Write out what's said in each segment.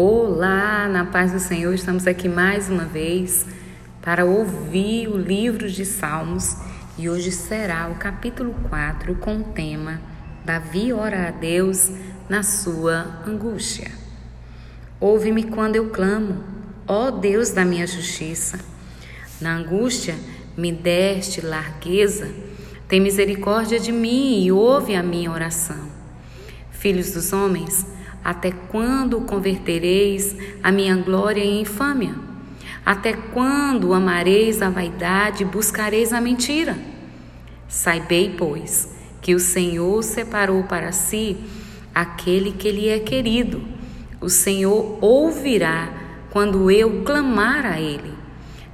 Olá, na paz do Senhor, estamos aqui mais uma vez para ouvir o livro de Salmos e hoje será o capítulo 4 com o tema Davi ora a Deus na sua angústia. Ouve-me quando eu clamo, ó Deus da minha justiça. Na angústia me deste largueza, tem misericórdia de mim e ouve a minha oração. Filhos dos homens, até quando convertereis a minha glória em infâmia? Até quando amareis a vaidade e buscareis a mentira? Saibei, pois, que o Senhor separou para si aquele que lhe é querido. O Senhor ouvirá quando eu clamar a ele.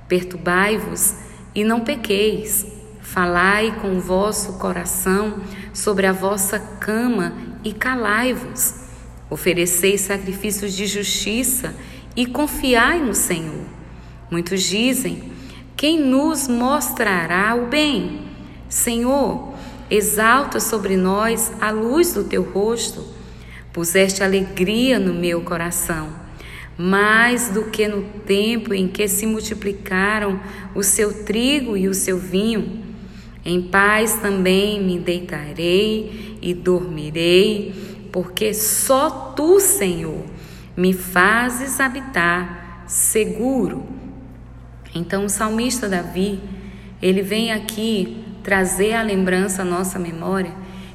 Perturbai-vos e não pequeis. Falai com o vosso coração sobre a vossa cama e calai-vos. Oferecei sacrifícios de justiça e confiai no Senhor. Muitos dizem: Quem nos mostrará o bem? Senhor, exalta sobre nós a luz do teu rosto. Puseste alegria no meu coração, mais do que no tempo em que se multiplicaram o seu trigo e o seu vinho. Em paz também me deitarei e dormirei porque só tu, Senhor, me fazes habitar seguro. Então o salmista Davi, ele vem aqui trazer a lembrança à nossa memória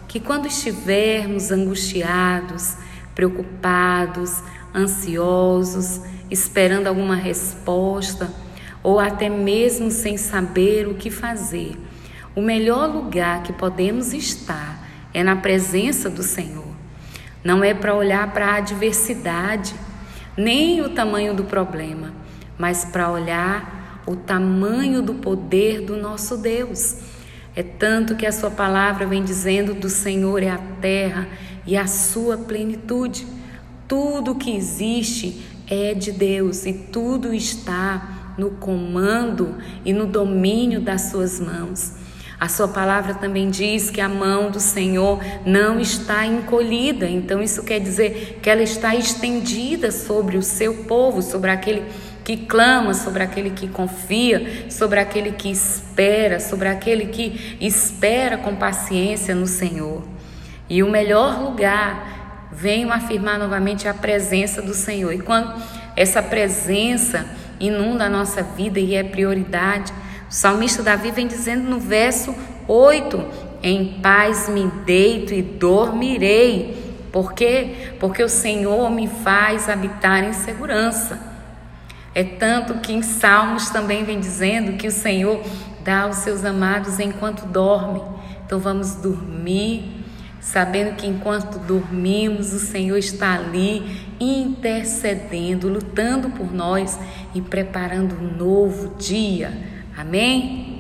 que quando estivermos angustiados, preocupados, ansiosos, esperando alguma resposta ou até mesmo sem saber o que fazer, o melhor lugar que podemos estar é na presença do Senhor. Não é para olhar para a adversidade, nem o tamanho do problema, mas para olhar o tamanho do poder do nosso Deus. É tanto que a sua palavra vem dizendo do Senhor é a terra e a sua plenitude. Tudo que existe é de Deus e tudo está no comando e no domínio das suas mãos. A sua palavra também diz que a mão do Senhor não está encolhida, então isso quer dizer que ela está estendida sobre o seu povo, sobre aquele que clama, sobre aquele que confia, sobre aquele que espera, sobre aquele que espera com paciência no Senhor. E o melhor lugar, venho afirmar novamente a presença do Senhor. E quando essa presença inunda a nossa vida e é prioridade, o salmista Davi vem dizendo no verso 8: Em paz me deito e dormirei. Por quê? Porque o Senhor me faz habitar em segurança. É tanto que em Salmos também vem dizendo que o Senhor dá aos seus amados enquanto dorme. Então vamos dormir, sabendo que enquanto dormimos, o Senhor está ali intercedendo, lutando por nós e preparando um novo dia Amém?